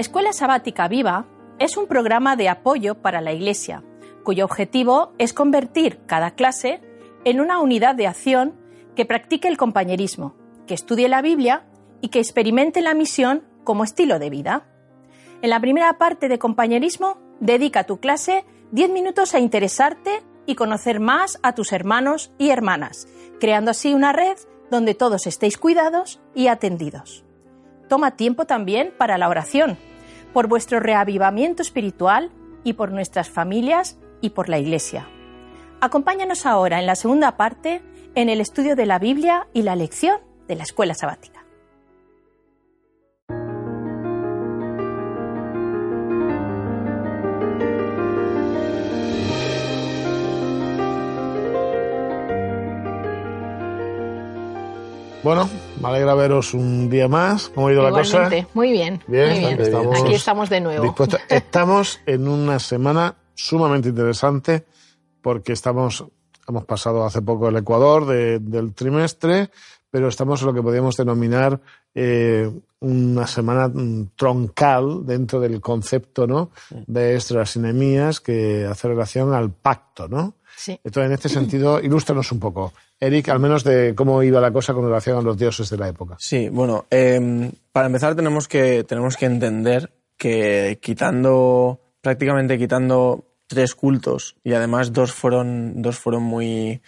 Escuela Sabática Viva es un programa de apoyo para la Iglesia, cuyo objetivo es convertir cada clase en una unidad de acción que practique el compañerismo, que estudie la Biblia y que experimente la misión como estilo de vida. En la primera parte de compañerismo, dedica tu clase 10 minutos a interesarte y conocer más a tus hermanos y hermanas, creando así una red donde todos estéis cuidados y atendidos. Toma tiempo también para la oración, por vuestro reavivamiento espiritual y por nuestras familias y por la Iglesia. Acompáñanos ahora en la segunda parte en el estudio de la Biblia y la lección de la escuela sabática. Bueno, me alegra veros un día más. ¿Cómo ha ido la cosa? Muy bien. Bien, Estamos aquí estamos de nuevo. Estamos en una semana sumamente interesante porque estamos, hemos pasado hace poco el Ecuador del trimestre, pero estamos en lo que podríamos denominar eh, una semana mm, troncal dentro del concepto ¿no? de Estras y que hace relación al pacto, ¿no? Sí. Entonces, en este sentido, ilústranos un poco. Eric, al menos de cómo iba la cosa con relación a los dioses de la época. Sí, bueno, em, para empezar tenemos que, tenemos que entender que quitando, prácticamente quitando tres cultos y además dos fueron, dos fueron muy,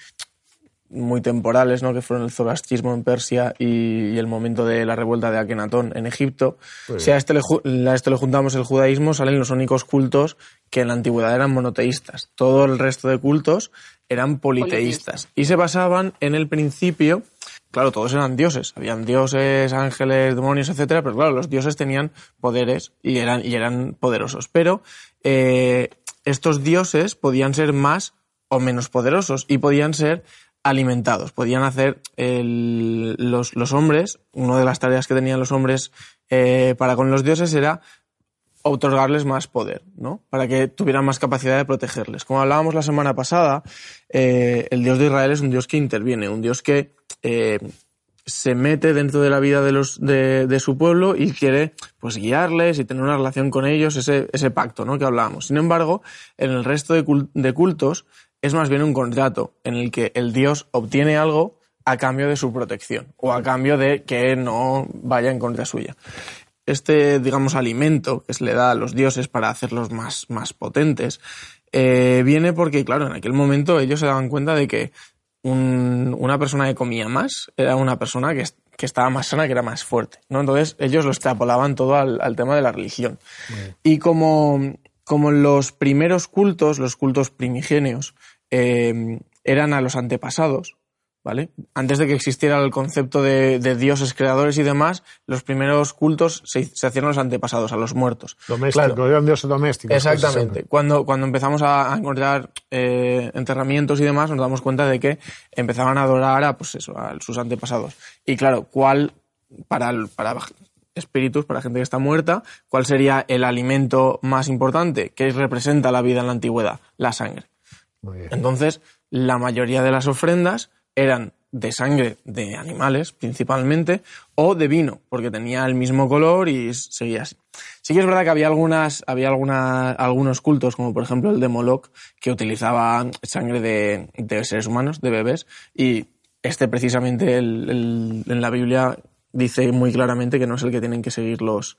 muy temporales, ¿no? que fueron el zoroastrismo en Persia y, el momento de la revuelta de Akenatón en Egipto. Si a este, le, a esto le juntamos el judaísmo, salen los únicos cultos que en la antigüedad eran monoteístas. Todo el resto de cultos eran politeístas. Y se basaban en el principio, claro, todos eran dioses, habían dioses, ángeles, demonios, etcétera, pero claro, los dioses tenían poderes y eran, y eran poderosos. Pero eh, estos dioses podían ser más o menos poderosos y podían ser alimentados. Podían hacer los, los, hombres, una de las tareas que tenían los hombres eh, para con los dioses era otorgarles más poder, ¿no? Para que tuvieran más capacidad de protegerles. Como hablábamos la semana pasada, eh, el Dios de Israel es un Dios que interviene, un Dios que eh, se mete dentro de la vida de, los, de, de, su pueblo y quiere pues guiarles y tener una relación con ellos, ese, ese pacto ¿no? que hablábamos. Sin embargo, en el resto de cultos es más bien un contrato en el que el dios obtiene algo a cambio de su protección o a cambio de que no vaya en contra suya. Este, digamos, alimento que se le da a los dioses para hacerlos más, más potentes, eh, viene porque, claro, en aquel momento ellos se daban cuenta de que una persona que comía más era una persona que, que, estaba más sana, que era más fuerte. ¿no? Entonces ellos lo extrapolaban todo al, tema de la religión. Y como, como los primeros cultos, los cultos primigenios, eh, eran a los antepasados, ¿vale? Antes de que existiera el concepto de, dioses creadores y demás, los primeros cultos se, hacían a los antepasados, a los muertos. Domésticos, eran dioses domésticos. Exactamente. Cuando, cuando empezamos a, encontrar eh, enterramientos y demás, nos damos cuenta de que empezaban a adorar a, pues eso, a sus antepasados. Y claro, ¿cuál, para, para espíritus, para gente que está muerta, cuál sería el alimento más importante que representa la vida en la antigüedad? La sangre. Entonces, la mayoría de las ofrendas eran de sangre de animales, principalmente, o de vino, porque tenía el mismo color y seguía así. Sí que es verdad que había algunas, había algunos cultos, como por ejemplo el de Moloch, que utilizaba sangre de, seres humanos, de bebés, y este precisamente en la Biblia dice muy claramente que no es el que tienen que seguir los,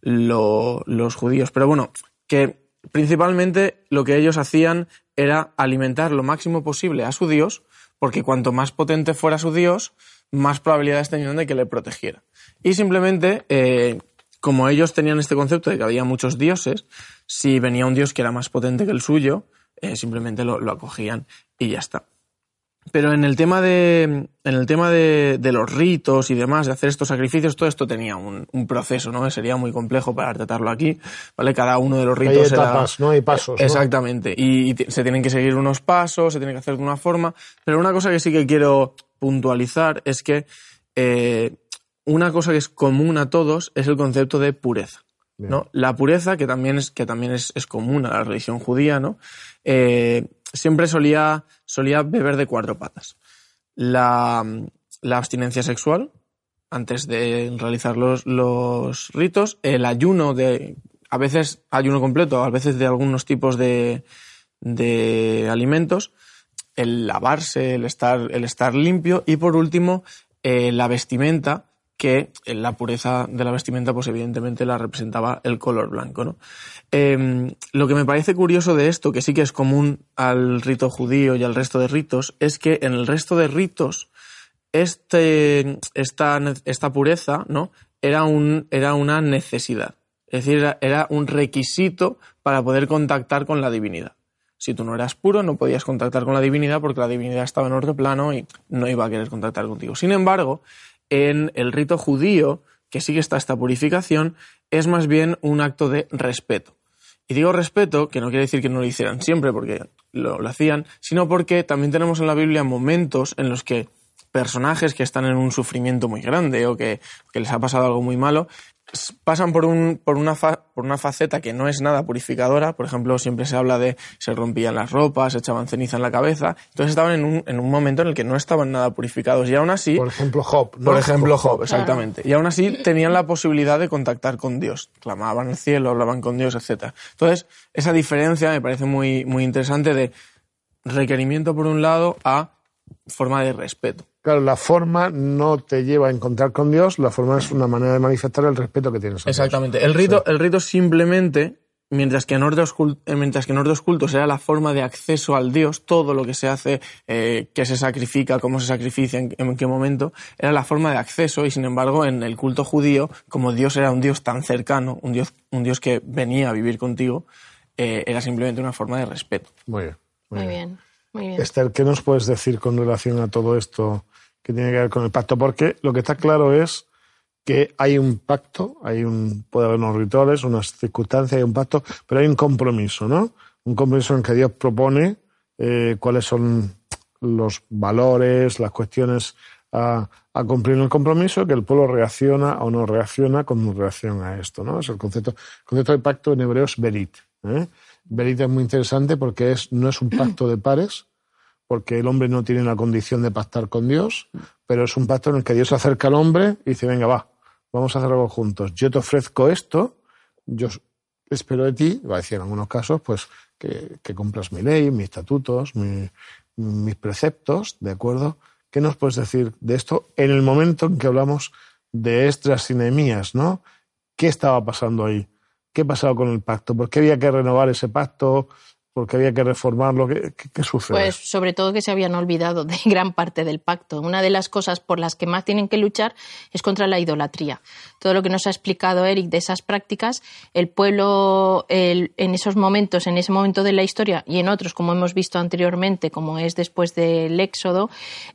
los judíos. Pero bueno, que principalmente lo que ellos hacían era alimentar lo máximo posible a su Dios, porque cuanto más potente fuera su Dios, más probabilidades tenían de que le protegiera. Y simplemente, eh, como ellos tenían este concepto de que había muchos dioses, si venía un dios que era más potente que el suyo, eh, simplemente lo acogían y ya está. Pero en el tema de, en el tema de, de, los ritos y demás, de hacer estos sacrificios, todo esto tenía un, un proceso, ¿no? Sería muy complejo para tratarlo aquí, ¿vale? Cada uno de los ritos. Hay etapas, ¿no? Hay pasos. Exactamente. Y, se tienen que seguir unos pasos, se tiene que hacer de una forma. Pero una cosa que sí que quiero puntualizar es que eh, una cosa que es común a todos es el concepto de pureza. ¿no? La pureza, que también es, que también es, es común a la religión judía, ¿no? Eh, siempre solía, solía beber de cuatro patas. La, abstinencia sexual, antes de realizar los, los ritos, el ayuno de, a veces ayuno completo, a veces de algunos tipos de, de alimentos, el lavarse, el estar, el estar limpio y por último eh, la vestimenta, que la pureza de la vestimenta pues evidentemente la representaba el color blanco. ¿no? Em, lo que me parece curioso de esto, que sí que es común al rito judío y al resto de ritos, es que en el resto de ritos este, esta, esta pureza ¿no? era, un, era una necesidad. Es decir, era, era un requisito para poder contactar con la divinidad. Si tú no eras puro, no podías contactar con la divinidad porque la divinidad estaba en otro plano y no iba a querer contactar contigo. Sin embargo, en el rito judío, que sigue esta purificación, es más bien un acto de respeto. Y digo respeto, que no quiere decir que no lo hicieran siempre porque lo, lo hacían, sino porque también tenemos en la Biblia momentos en los que personajes que están en un sufrimiento muy grande o que, que les ha pasado algo muy malo pasan por, un, por, una por una faceta que no es nada purificadora. Por ejemplo, siempre se habla de se rompían las ropas, se echaban ceniza en la cabeza. Entonces estaban en un, en un momento en el que no estaban nada purificados. Y aún así. Por ejemplo, Job. Por ejemplo, Job, exactamente. Y aún así tenían la posibilidad de contactar con Dios. Clamaban al cielo, hablaban con Dios, etc. Entonces, esa diferencia me parece muy, muy interesante de requerimiento por un lado a forma de respeto. Claro, la forma no te lleva a encontrar con Dios, la forma es una manera de manifestar el respeto que tienes a Exactamente. El rito, el rito simplemente, mientras que, en otros cultos, eh, mientras que en otros cultos era la forma de acceso al Dios, todo lo que se hace, eh, que se sacrifica, cómo se sacrifica, en, qué momento, era la forma de acceso y sin embargo en el culto judío, como Dios era un Dios tan cercano, un Dios, un Dios que venía a vivir contigo, eh, era simplemente una forma de respeto. Muy bien. Muy, bien. Muy bien. Esther, ¿qué nos puedes decir con relación a todo esto que tiene que ver con el pacto? Porque lo que está claro es que hay un pacto, hay un, puede haber unos rituales, unas circunstancias, hay un pacto, pero hay un compromiso, ¿no? Un compromiso en que Dios propone eh, cuáles son los valores, las cuestiones a, a, cumplir el compromiso, que el pueblo reacciona o no reacciona con relación a esto, ¿no? Es el concepto, el concepto de pacto en hebreo es berit. ¿eh? Berit es muy interesante porque es, no es un pacto de pares, porque el hombre no tiene la condición de pactar con Dios, pero es un pacto en el que Dios se acerca al hombre y dice, venga, va, vamos a hacer algo juntos. Yo te ofrezco esto, yo espero de ti, va a decir en algunos casos, pues que, que cumplas mi ley, mis estatutos, mi, mis preceptos, ¿de acuerdo? ¿Qué nos puedes decir de esto en el momento en que hablamos de Estras y Nehemías, ¿no? ¿Qué estaba pasando ahí? ¿Qué pasaba con el pacto? ¿Por qué había que renovar ese pacto? Porque había que reformarlo. ¿Qué, qué, sucede? Pues sobre todo que se habían olvidado de gran parte del pacto. Una de las cosas por las que más tienen que luchar es contra la idolatría. Todo lo que nos ha explicado Eric de esas prácticas, el pueblo en esos momentos, en ese momento de la historia y en otros, como hemos visto anteriormente, como es después del Éxodo,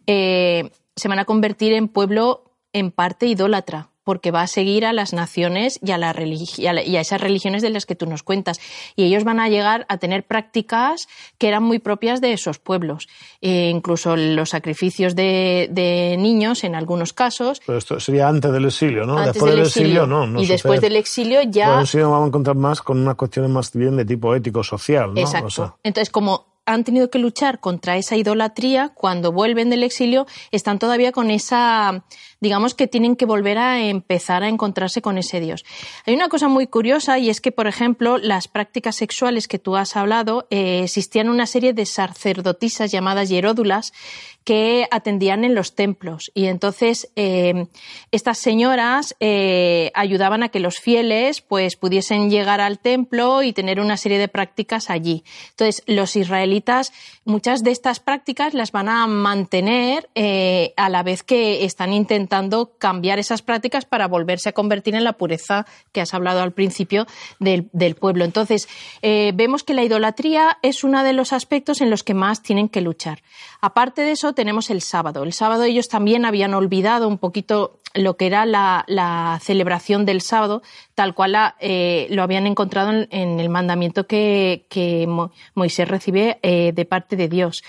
eh, se van a convertir en pueblo en parte idólatra porque va a seguir a las naciones y a, la y a esas religiones de las que tú nos cuentas. Y ellos van a llegar a tener prácticas que eran muy propias de esos pueblos. E incluso los sacrificios de, niños, en algunos casos. Pero esto sería antes del exilio, ¿no? Antes después del exilio, no, no. Y después del exilio ya. Después del exilio vamos a encontrar más con unas cuestiones más bien de tipo ético-social, ¿no? Exacto. Entonces, como han tenido que luchar contra esa idolatría, cuando vuelven del exilio, están todavía con esa, digamos que tienen que volver a empezar a encontrarse con ese Dios. Hay una cosa muy curiosa y es que, por ejemplo, las prácticas sexuales que tú has hablado, eh, existían una serie de sacerdotisas llamadas hieródulas que atendían en los templos. Y entonces eh, estas señoras eh, ayudaban a que los fieles pues, pudiesen llegar al templo y tener una serie de prácticas allí. Entonces, los israelitas, muchas de estas prácticas las van a mantener eh, a la vez que están intentando cambiar esas prácticas para volverse a convertir en la pureza que has hablado al principio del, pueblo. Entonces, vemos que la idolatría es uno de los aspectos en los que más tienen que luchar. Aparte de eso, tenemos el sábado. El sábado ellos también habían olvidado un poquito lo que era la, celebración del sábado, tal cual eh, lo habían encontrado en, el mandamiento que, Moisés recibe eh, de parte de Dios.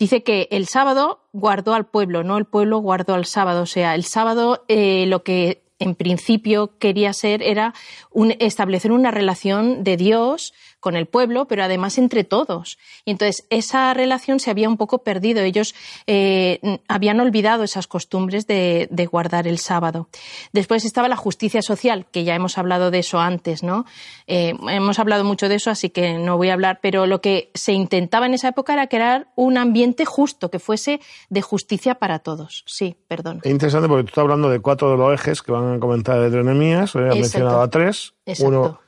Dice que el sábado guardó al pueblo, no el pueblo guardó al sábado. O sea, el sábado eh, lo que en principio quería ser era establecer una relación de Dios con el pueblo, pero además entre todos. Y entonces esa relación se había un poco perdido. Ellos eh, habían olvidado esas costumbres de, guardar el sábado. Después estaba la justicia social, que ya hemos hablado de eso antes, ¿no? Eh, hemos hablado mucho de eso, así que no voy a hablar, pero lo que se intentaba en esa época era crear un ambiente justo, que fuese de justicia para todos. Sí, perdón. Es interesante porque tú estás hablando de cuatro de los ejes que van a comentar de Dronemías, he mencionado a tres. Uno,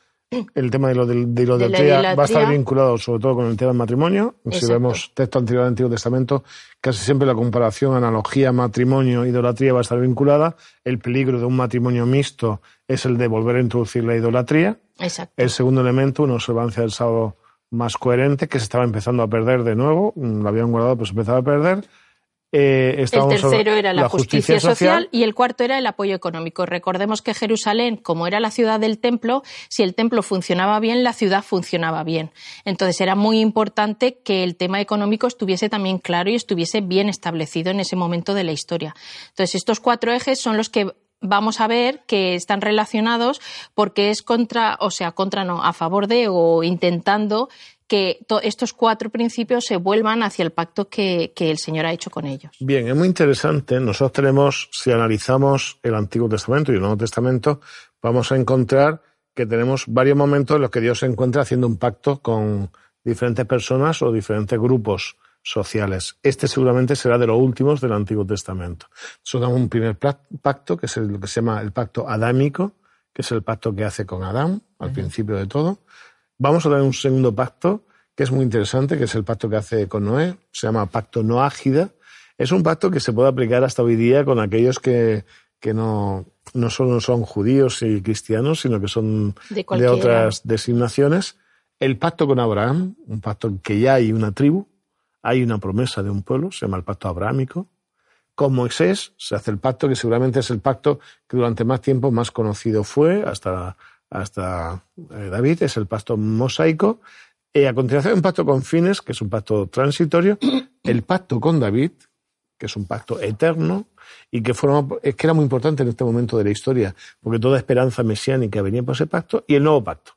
el tema de lo de, de, lo va a estar vinculado sobre todo con el tema del matrimonio. Si vemos texto anterior del Antiguo Testamento, casi siempre la comparación, analogía, matrimonio, idolatría va a estar vinculada. El peligro de un matrimonio mixto es el de volver a introducir la idolatría. Exacto. El segundo elemento, una observancia del sábado más coherente, que se estaba empezando a perder de nuevo, lo habían guardado, pero se empezaba a perder. Eh, el tercero era la, justicia, social, y el cuarto era el apoyo económico. Recordemos que Jerusalén, como era la ciudad del templo, si el templo funcionaba bien, la ciudad funcionaba bien. Entonces era muy importante que el tema económico estuviese también claro y estuviese bien establecido en ese momento de la historia. Entonces estos cuatro ejes son los que vamos a ver que están relacionados porque es contra, o sea, contra no, a favor de o intentando que estos cuatro principios se vuelvan hacia el pacto que, el Señor ha hecho con ellos. Bien, es muy interesante. Nosotros tenemos, si analizamos el Antiguo Testamento y el Nuevo Testamento, vamos a encontrar que tenemos varios momentos en los que Dios se encuentra haciendo un pacto con diferentes personas o diferentes grupos sociales. Este seguramente será de los últimos del Antiguo Testamento. Nosotros damos un primer pacto, que es lo que se llama el pacto adámico, que es el pacto que hace con Adán al principio de todo. Vamos a dar un segundo pacto que es muy interesante, que es el pacto que hace con Noé, se llama Pacto Noágida. Es un pacto que se puede aplicar hasta hoy día con aquellos que, que no, no solo son judíos y cristianos, sino que son de, otras designaciones. El pacto con Abraham, un pacto en que ya hay una tribu, hay una promesa de un pueblo, se llama el pacto abrahámico. Con Moisés se hace el pacto que seguramente es el pacto que durante más tiempo más conocido fue, hasta hasta eh, David, es el pacto mosaico. Y a continuación, un pacto con fines, que es un pacto transitorio. El pacto con David, que es un pacto eterno y que, forma, es que era muy importante en este momento de la historia, porque toda esperanza mesiánica venía por ese pacto. Y el nuevo pacto.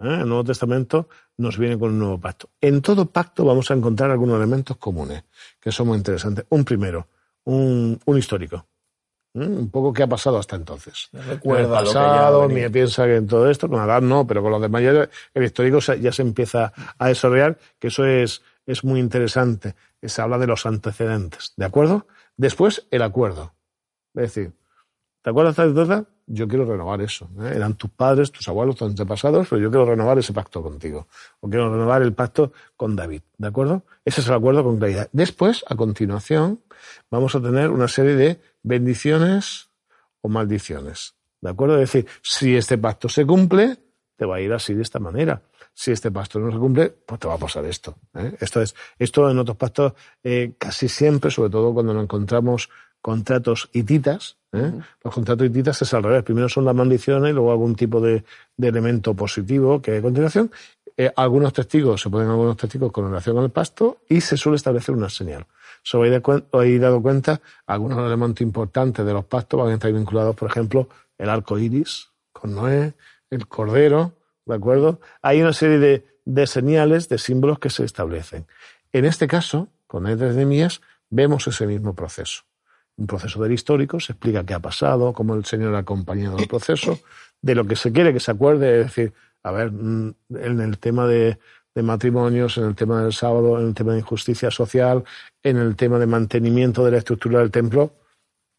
¿eh? El Nuevo Testamento nos viene con un nuevo pacto. En todo pacto vamos a encontrar algunos elementos comunes, que son muy interesantes. Un primero, un histórico. Un poco qué ha pasado hasta entonces. Recuerda el pasado, ni piensa que en todo esto, con Adán no, pero con los demás ya, el histórico ya se empieza a desarrollar, que eso es, es muy interesante. Se habla de los antecedentes, ¿de acuerdo? Después, el acuerdo. Es decir, ¿te acuerdas de esta Yo quiero renovar eso. ¿eh? Eran tus padres, tus abuelos, tus antepasados, pero yo quiero renovar ese pacto contigo. O quiero renovar el pacto con David, ¿de acuerdo? Ese es el acuerdo con claridad. Después, a continuación, vamos a tener una serie de bendiciones o maldiciones. ¿De acuerdo? Es decir, si este pacto se cumple, te va a ir así de esta manera. Si este pacto no se cumple, pues te va a pasar esto. ¿eh? Esto es, esto en otros pactos eh, casi siempre, sobre todo cuando nos encontramos contratos hititas, ¿eh? los contratos hititas es al revés. Primero son las maldiciones y luego algún tipo de, elemento positivo que hay a continuación. algunos testigos, se ponen algunos testigos con relación al pacto y se suele establecer una señal os habéis dado cuenta, algunos elementos importantes de los pactos van a estar vinculados, por ejemplo, el arco iris con Noé, el cordero, ¿de acuerdo? Hay una serie de, de señales, de símbolos que se establecen. En este caso, con el de vemos ese mismo proceso. Un proceso del histórico, se explica qué ha pasado, cómo el Señor ha acompañado el proceso, de lo que se quiere que se acuerde, es decir, a ver, mm, en el tema de, de matrimonios, en el tema del sábado, en el tema de injusticia social, en el tema de mantenimiento de la estructura del templo,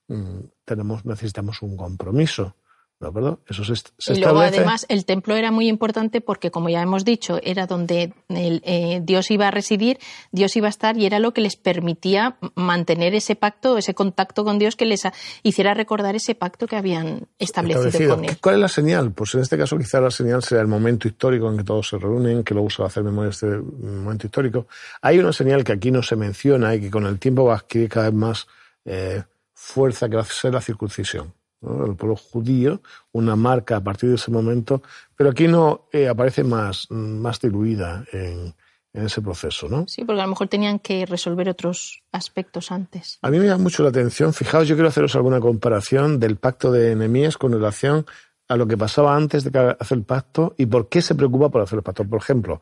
mm, tenemos, necesitamos un compromiso. ¿De acuerdo? Eso se, se y luego, además, el templo era muy importante porque, como ya hemos dicho, era donde eh, Dios iba a residir, Dios iba a estar y era lo que les permitía mantener ese pacto, ese contacto con Dios que les hiciera recordar ese pacto que habían establecido, con él. ¿Cuál es la señal? Pues en este caso quizá la señal sea el momento histórico en que todos se reúnen, que luego se va a hacer memoria de este momento histórico. Hay una señal que aquí no se menciona y que con el tiempo va a adquirir cada vez más eh, fuerza, que va a ser la circuncisión el pueblo judío, una marca a partir de ese momento, pero aquí no eh, aparece más, más diluida en, en, ese proceso, ¿no? Sí, porque a lo mejor tenían que resolver otros aspectos antes. A mí me llama mucho la atención, fijaos, yo quiero haceros alguna comparación del pacto de Nehemías con relación a lo que pasaba antes de hacer el pacto y por qué se preocupa por hacer el pacto. Por ejemplo,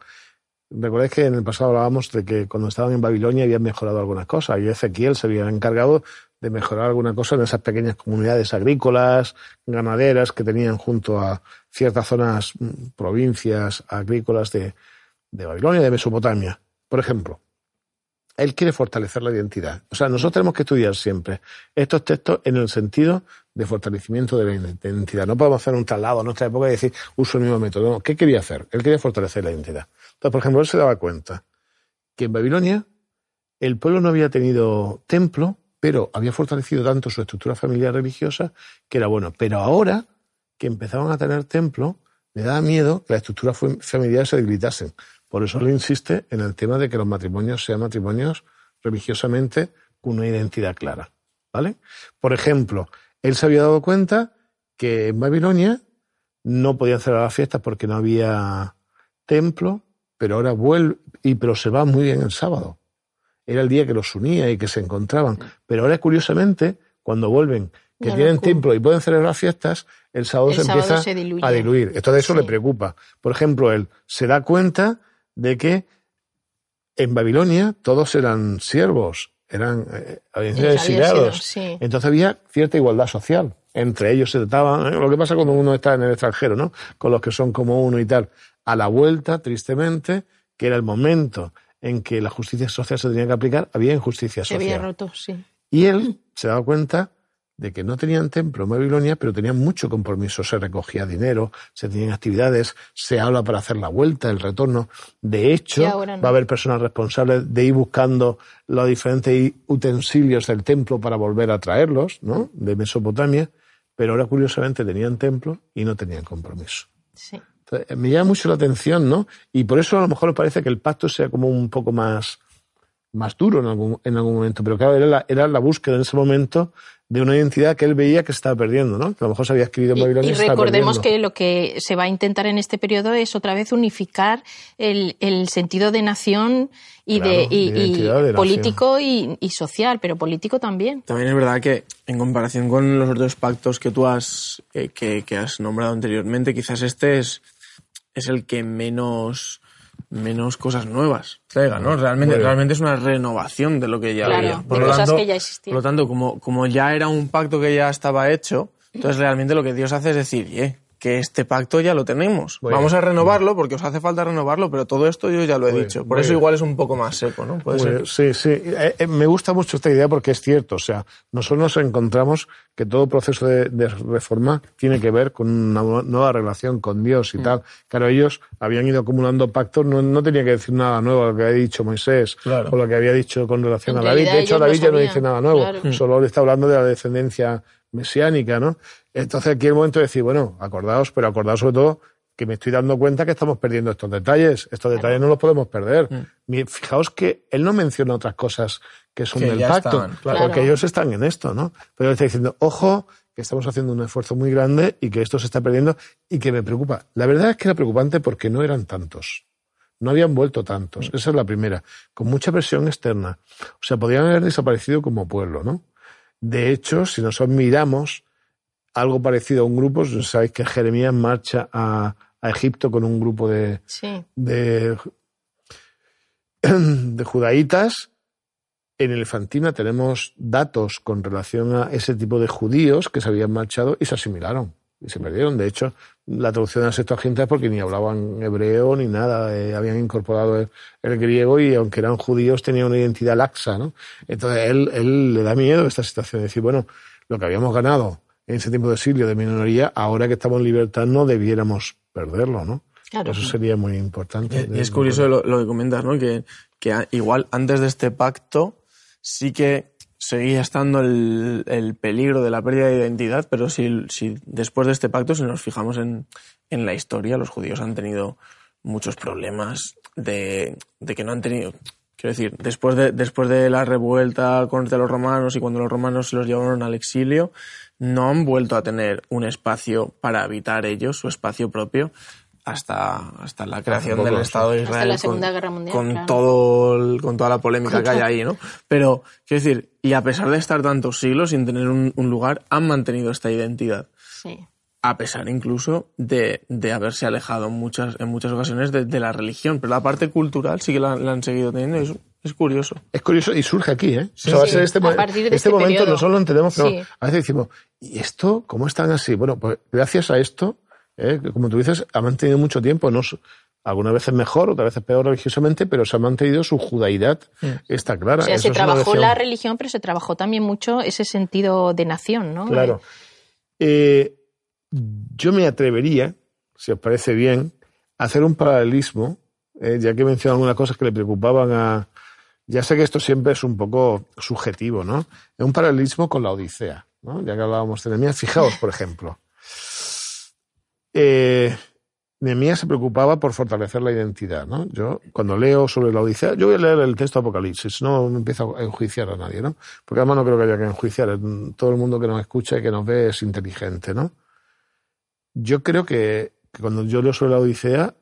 recordáis que en el pasado hablábamos de que cuando estaban en Babilonia habían mejorado algunas cosas y Ezequiel se había encargado de mejorar alguna cosa en esas pequeñas comunidades agrícolas, ganaderas que tenían junto a ciertas zonas, mm, provincias agrícolas de, de Babilonia, de Mesopotamia. Por ejemplo, él quiere fortalecer la identidad. O sea, nosotros tenemos que estudiar siempre estos textos en el sentido de fortalecimiento de la identidad. No podemos hacer un traslado a nuestra época y decir, uso el mismo método. ¿Qué quería hacer? Él quería fortalecer la identidad. Entonces, por ejemplo, él se daba cuenta que en Babilonia el pueblo no había tenido templo, pero había fortalecido tanto su estructura familiar religiosa que era bueno. Pero ahora que empezaban a tener templo, le daba miedo que la estructura familiar se debilitasen. Por eso le insiste en el tema de que los matrimonios sean matrimonios religiosamente con una identidad clara. ¿Vale? Por ejemplo, él se había dado cuenta que en Babilonia no podían cerrar las fiestas porque no había templo, pero ahora vuelve, y pero se va muy bien el sábado. Era el día que los unía y que se encontraban. Pero ahora, curiosamente, cuando vuelven, que tienen templo y pueden celebrar fiestas, el sábado se empieza a diluir. Entonces eso le preocupa. Por ejemplo, él se da cuenta de que en Babilonia todos eran siervos, eran eh, habían sido exiliados. Entonces había cierta igualdad social. Entre ellos se trataban, ¿eh? lo que pasa cuando uno está en el extranjero, ¿no? Con los que son como uno y tal. A la vuelta, tristemente, que era el momento en que la justicia social se tenía que aplicar, había injusticia social. Se había roto, sí. Y él se daba cuenta de que no tenían templo en Babilonia, pero tenían mucho compromiso. Se recogía dinero, se tenían actividades, se habla para hacer la vuelta, el retorno. De hecho, va a haber personas responsables de ir buscando los diferentes utensilios del templo para volver a traerlos, ¿no? De Mesopotamia. Pero ahora, curiosamente, tenían templo y no tenían compromiso. Sí. me llama mucho la atención, ¿no? Y por eso a lo mejor parece que el pacto sea como un poco más, más duro en algún, en algún momento. Pero claro, era la, era la búsqueda en ese momento de una identidad que él veía que estaba perdiendo, ¿no? Que a lo mejor se había escrito en Babilonia. Y, y recordemos que lo que se va a intentar en este periodo es otra vez unificar el, el sentido de nación y de, y, político y, social, pero político también. También es verdad que en comparación con los otros pactos que tú has eh, que, que, has nombrado anteriormente, quizás este es, es el que menos menos cosas nuevas traiga, ¿no? Realmente, realmente es una renovación de lo que ya había. Por lo, tanto, que ya por lo tanto, como, como ya era un pacto que ya estaba hecho, entonces realmente lo que Dios hace es decir, eh, que este pacto ya lo tenemos. Vamos a renovarlo porque os hace falta renovarlo, pero todo esto yo ya lo he dicho. Por eso igual es un poco más seco, ¿no? Sí, sí. Eh, eh, me gusta mucho esta idea porque es cierto. O sea, nosotros nos encontramos que todo proceso de, reforma tiene que ver con una nueva relación con Dios y mm. tal. Claro, ellos habían ido acumulando pactos, no, no tenía que decir nada nuevo a lo que había dicho Moisés o lo que había dicho con relación a David. De hecho, David ya no dice nada nuevo, solo le está hablando de la descendencia mesiánica, ¿no? Entonces aquí el momento de decir, bueno, acordaos, pero acordaos sobre todo que me estoy dando cuenta que estamos perdiendo estos detalles. Estos detalles no los podemos perder. Mm. Fijaos que él no menciona otras cosas que son del pacto, porque ellos están en esto, ¿no? Pero él está diciendo, ojo, que estamos haciendo un esfuerzo muy grande y que esto se está perdiendo y que me preocupa. La verdad es que era preocupante porque no eran tantos. No habían vuelto tantos. Mm. Esa es la primera. Con mucha presión externa. O sea, podrían haber desaparecido como pueblo, ¿no? De hecho, si nosotros miramos algo parecido a un grupo, sabéis que Jeremías marcha a, Egipto con un grupo de, de, de judaítas. En Elefantina tenemos datos con relación a ese tipo de judíos que se habían marchado y se asimilaron y se perdieron. De hecho, la traducción de las es porque ni hablaban hebreo ni nada, eh, habían incorporado el, griego y aunque eran judíos tenían una identidad laxa, ¿no? Entonces él, él le da miedo esta situación, de decir, bueno, lo que habíamos ganado en ese tiempo de exilio de minoría, ahora que estamos en libertad no debiéramos perderlo, ¿no? Eso sería muy importante. Y, es curioso lo, lo, que comentas, ¿no? Que, que igual antes de este pacto sí que seguía estando el, el, peligro de la pérdida de identidad, pero si, si después de este pacto, si nos fijamos en, en, la historia, los judíos han tenido muchos problemas de, de que no han tenido, quiero decir, después de, después de la revuelta contra los romanos y cuando los romanos se los llevaron al exilio, no han vuelto a tener un espacio para habitar ellos, su espacio propio, hasta, hasta la creación del Estado de Israel. la Segunda Guerra Mundial. Con, todo con toda la polémica que hay ahí, ¿no? Pero, quiero decir, y a pesar de estar tantos siglos sin tener un, lugar, han mantenido esta identidad. Sí. a pesar incluso de, de haberse alejado en muchas, en muchas ocasiones de, de la religión. Pero la parte cultural sí que la, la han seguido teniendo. Es, es curioso. Es curioso y surge aquí, ¿eh? Sí, O sea, va a sí, ser este, a mo- partir de este este momento periodo. nosotros lo entendemos, pero Sí. a veces decimos, ¿y esto cómo están así? Bueno, pues gracias a esto, ¿eh? como tú dices, ha mantenido mucho tiempo, no algunas veces mejor, otras veces peor religiosamente, pero se ha mantenido su judaidad, está clara. O sea, Eso se trabajó la religión, pero se trabajó también mucho ese sentido de nación, ¿no? Claro. Eh, yo me atrevería, si os parece bien, a hacer un paralelismo, eh, ya que he mencionado algunas cosas que le preocupaban a... Ya sé que esto siempre es un poco subjetivo, ¿no? Es un paralelismo con la Odisea, ¿no? Ya que hablábamos de Nehemías, fijaos, por ejemplo. Eh, Nehemías se preocupaba por fortalecer la identidad, ¿no? Yo, cuando leo sobre la Odisea, yo voy a leer el texto Apocalipsis, no me empiezo a enjuiciar a nadie, ¿no? Porque además no creo que haya que enjuiciar, todo el mundo que nos escucha y que nos ve es inteligente, ¿no? Yo creo que, cuando yo leo sobre la Odisea,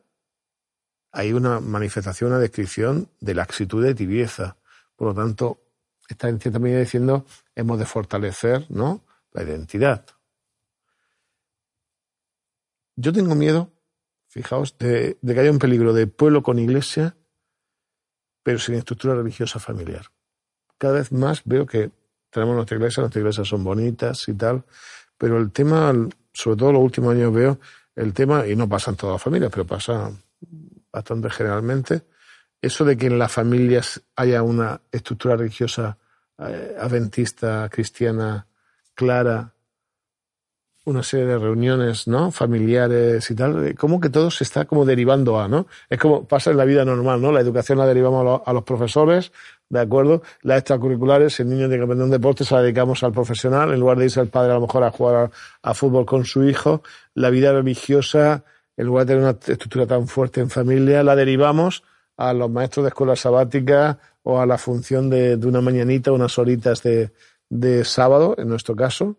hay una manifestación, una descripción de laxitud de tibieza. Por lo tanto, está en cierta medida diciendo, hemos de fortalecer, ¿no? La identidad. Yo tengo miedo, fijaos, de, de que haya un peligro de pueblo con iglesia, pero sin estructura religiosa familiar. Cada vez más veo que tenemos nuestra iglesia, nuestras iglesias son bonitas y tal, pero el tema, sobre todo los últimos años veo, el tema, y no pasa en todas las familias, pero pasa bastante generalmente, eso de que en las familias haya una estructura religiosa eh, adventista, cristiana, clara, una serie de reuniones, ¿no? Familiares y tal, como que todo se está como derivando a, ¿no? Es como pasa en la vida normal, ¿no? La educación la derivamos a, lo- a los profesores, ¿de acuerdo? Las extracurriculares, si el niño tiene que aprender un deporte, se la dedicamos al profesional, en lugar de irse el padre a lo mejor a jugar a, a fútbol con su hijo. La vida religiosa, en lugar de tener una estructura tan fuerte en familia, la derivamos a los maestros de escuela sabática o a la función de, de una mañanita, unas horitas de, de sábado, en nuestro caso.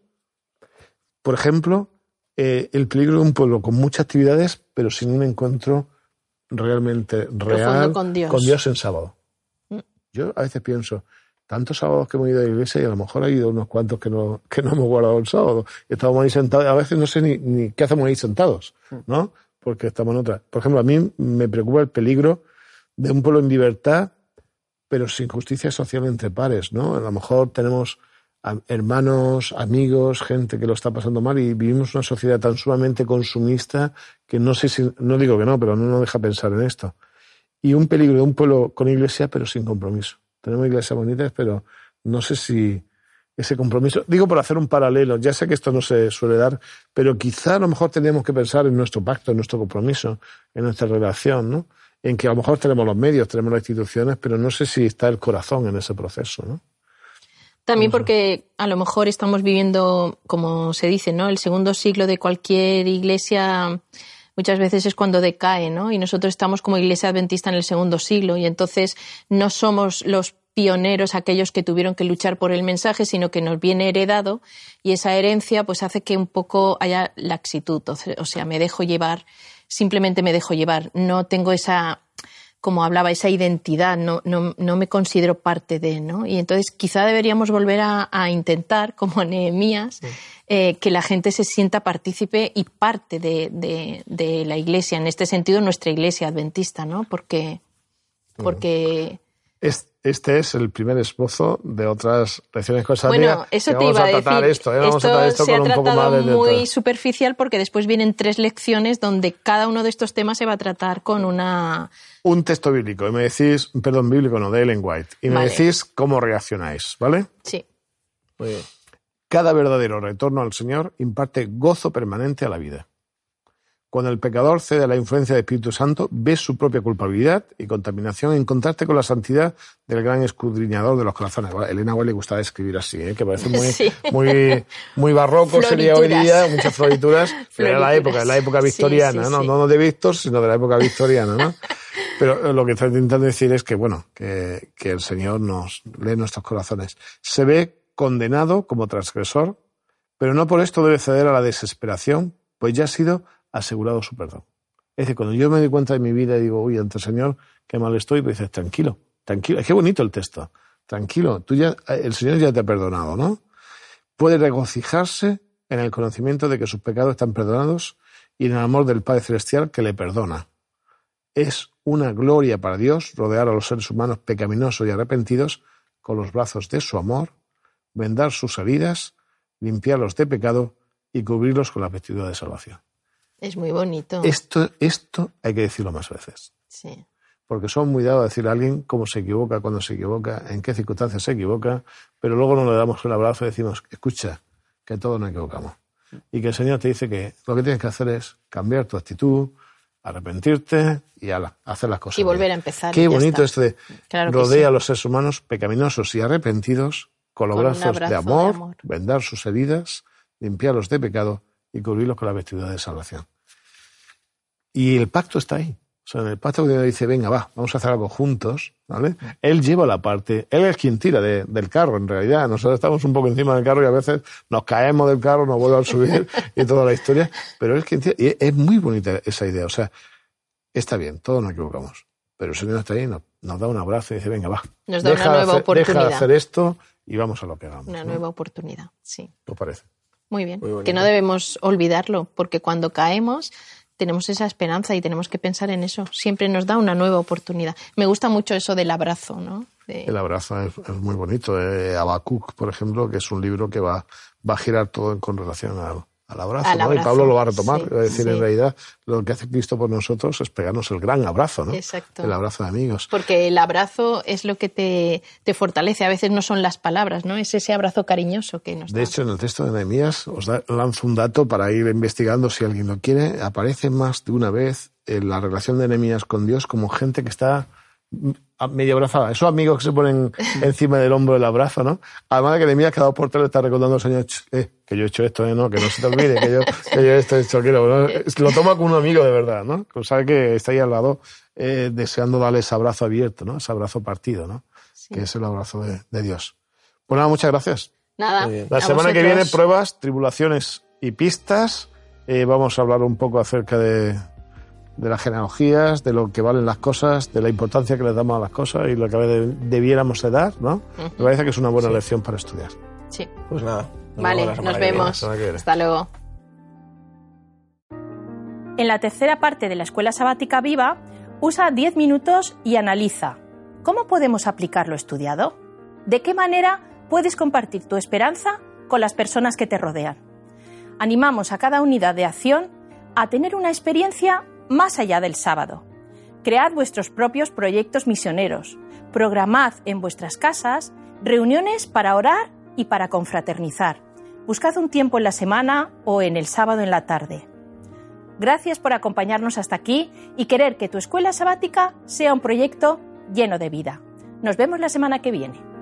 Por ejemplo, eh, el peligro de un pueblo con muchas actividades, pero sin un encuentro realmente real con Dios. en sábado. Mm. Yo a veces pienso, tantos sábados que hemos ido a la iglesia y a lo mejor ha ido unos cuantos que no, que no hemos guardado el sábado. Y estamos ahí sentados, a veces no sé ni, ni qué hacemos ahí sentados, ¿no? Porque estamos en otra. Por ejemplo, a mí me preocupa el peligro de un pueblo en libertad, pero sin justicia social entre pares, ¿no? A lo mejor tenemos hermanos, amigos, gente que lo está pasando mal y vivimos una sociedad tan sumamente consumista que no sé si, no digo que no, pero no nos deja pensar en esto. Y un peligro de un pueblo con iglesia, pero sin compromiso. Tenemos iglesias bonitas, pero no sé si ese compromiso, digo por hacer un paralelo, ya sé que esto no se suele dar, pero quizá a lo mejor tenemos que pensar en nuestro pacto, en nuestro compromiso, en nuestra relación, ¿no? En que a lo mejor tenemos los medios, tenemos las instituciones, pero no sé si está el corazón en ese proceso, ¿no? También porque a lo mejor estamos viviendo, como se dice, ¿no? El segundo siglo de cualquier iglesia muchas veces es cuando decae, ¿no? Y nosotros estamos como iglesia adventista en el segundo siglo y entonces no somos los pioneros, aquellos que tuvieron que luchar por el mensaje, sino que nos viene heredado y esa herencia pues hace que un poco haya laxitud, o se- o sea, me dejo llevar, simplemente me dejo llevar, no tengo esa como hablaba, esa identidad, no, no, no me considero parte de, ¿no? Y entonces quizá deberíamos volver a, a intentar, como Nehemías, eh, que la gente se sienta partícipe y parte de, de- de la iglesia, en este sentido nuestra iglesia adventista, ¿no? Porque, porque Es- Este es el primer esbozo de otras lecciones cosas bueno, eso te iba a tratar decir. esto, ¿eh? vamos a tratar esto se ha poco tratado más de muy detalle. superficial porque después vienen tres lecciones donde cada uno de estos temas se va a tratar con una Un texto bíblico y me decís, perdón, bíblico no, de Ellen White, y me Vale. decís cómo reaccionáis, ¿vale? sí. Muy bien. Cada verdadero retorno al Señor imparte gozo permanente a la vida. Cuando el pecador cede a la influencia del Espíritu Santo, ve su propia culpabilidad y contaminación en contraste con la santidad del gran escudriñador de los corazones. Bueno, Elena White le gustaba escribir así, ¿eh? que parece muy, Sí. muy, muy barroco sería hoy día, muchas florituras, pero era la época, la época victoriana, sí, ¿no? de Víctor, sino de la época victoriana, ¿no? Pero lo que estoy intentando decir es que, bueno, que, que el Señor nos lee nuestros corazones. Se ve condenado como transgresor, pero no por esto debe ceder a la desesperación, pues ya ha sido asegurado su perdón. Es decir, cuando yo me doy cuenta de mi vida y digo, uy, ante el Señor, qué mal estoy, pues dices, tranquilo, tranquilo. Es que bonito el texto. Tranquilo, tú ya, el Señor ya te ha perdonado, ¿no? Puede regocijarse en el conocimiento de que sus pecados están perdonados y en el amor del Padre Celestial que le perdona. Es una gloria para Dios rodear a los seres humanos pecaminosos y arrepentidos con los brazos de su amor, vendar sus heridas, limpiarlos de pecado y cubrirlos con la vestidura de salvación. Es muy bonito. Esto, esto hay que decirlo más veces. Sí. Porque son muy dados a decirle a alguien cómo se equivoca, cuándo se equivoca, en qué circunstancias se equivoca, pero luego no le damos un abrazo y decimos, escucha, que todos nos equivocamos. Y que el Señor te dice que lo que tienes que hacer es cambiar tu actitud, arrepentirte y ala, hacer las cosas. Y volver bien. a empezar. Qué bonito está. esto de Claro rodea sí. a los seres humanos pecaminosos y arrepentidos con los Con brazos de amor. vendar sus heridas, limpiarlos de pecado y cubrirlos con la vestidura de salvación. Y el pacto está ahí. O sea, en el pacto que Dios dice, venga, va, vamos a hacer algo juntos, ¿vale? Él lleva la parte, él es quien tira de- del carro, en realidad. Nosotros estamos un poco encima del carro y a veces nos caemos del carro, nos vuelve a subir y toda la historia. Pero él es quien tira. Y es muy bonita esa idea. O sea, está bien, todos nos equivocamos. Pero el Señor está ahí, nos, nos da un abrazo y dice, venga, va. Nos da una de nueva hacer- Deja de oportunidad. hacer esto y vamos a lo que hagamos. Una ¿no? nueva oportunidad, sí. ¿Qué os parece? Muy bien. Muy que no debemos olvidarlo, porque cuando caemos tenemos esa esperanza y tenemos que pensar en eso. Siempre nos da una nueva oportunidad. Me gusta mucho eso del abrazo, ¿no? De- El abrazo es, es muy bonito. Eh, Habacuc, por ejemplo, que es un libro que va, va a girar todo con relación al, al abrazo. Al ¿no? abrazo, y Pablo lo va a retomar. sí, decir, sí. en realidad, lo que hace Cristo por nosotros es pegarnos el gran abrazo, ¿no? Exacto. El abrazo de amigos. Porque el abrazo es lo que te, te fortalece. A veces no son las palabras, ¿no? Es ese abrazo cariñoso que nos da. De hecho, en el texto de Nehemías os da- lanzo un dato para ir investigando si alguien lo quiere. Aparece más de una vez en la relación de Nehemías con Dios como gente que está medio abrazada. Esos amigos que se ponen encima del hombro del abrazo, ¿no? Además de que Nehemías cada dos por tres le está recordando al Señor, "Ch, eh, que yo he hecho esto, eh, no, que no se te olvide, que yo, que yo esto he hecho aquello. ¿no? Lo toma como un amigo de verdad, ¿no? Que sabe que está ahí al lado eh, deseando darle ese abrazo abierto, ¿no? Ese abrazo partido, ¿no? Sí. Que es el abrazo de, de Dios. Pues nada, muchas gracias. Nada. Bien. La semana que viene, pruebas, tribulaciones y pistas. Eh, vamos a hablar un poco acerca de, de las genealogías, de lo que valen las cosas, de la importancia que le damos a las cosas y lo que de- debiéramos de dar, ¿no? Me parece que es una buena lección para estudiar. Sí. Pues nada. nos Vale, nos vemos. Hasta luego. En la tercera parte de la Escuela Sabática Viva, usa 10 minutos y analiza cómo podemos aplicar lo estudiado. ¿De qué manera puedes compartir tu esperanza con las personas que te rodean? Animamos a cada unidad de acción a tener una experiencia más allá del sábado. Cread vuestros propios proyectos misioneros. Programad en vuestras casas reuniones para orar y para confraternizar. Buscad un tiempo en la semana o en el sábado en la tarde. Gracias por acompañarnos hasta aquí y querer que tu escuela sabática sea un proyecto lleno de vida. Nos vemos la semana que viene.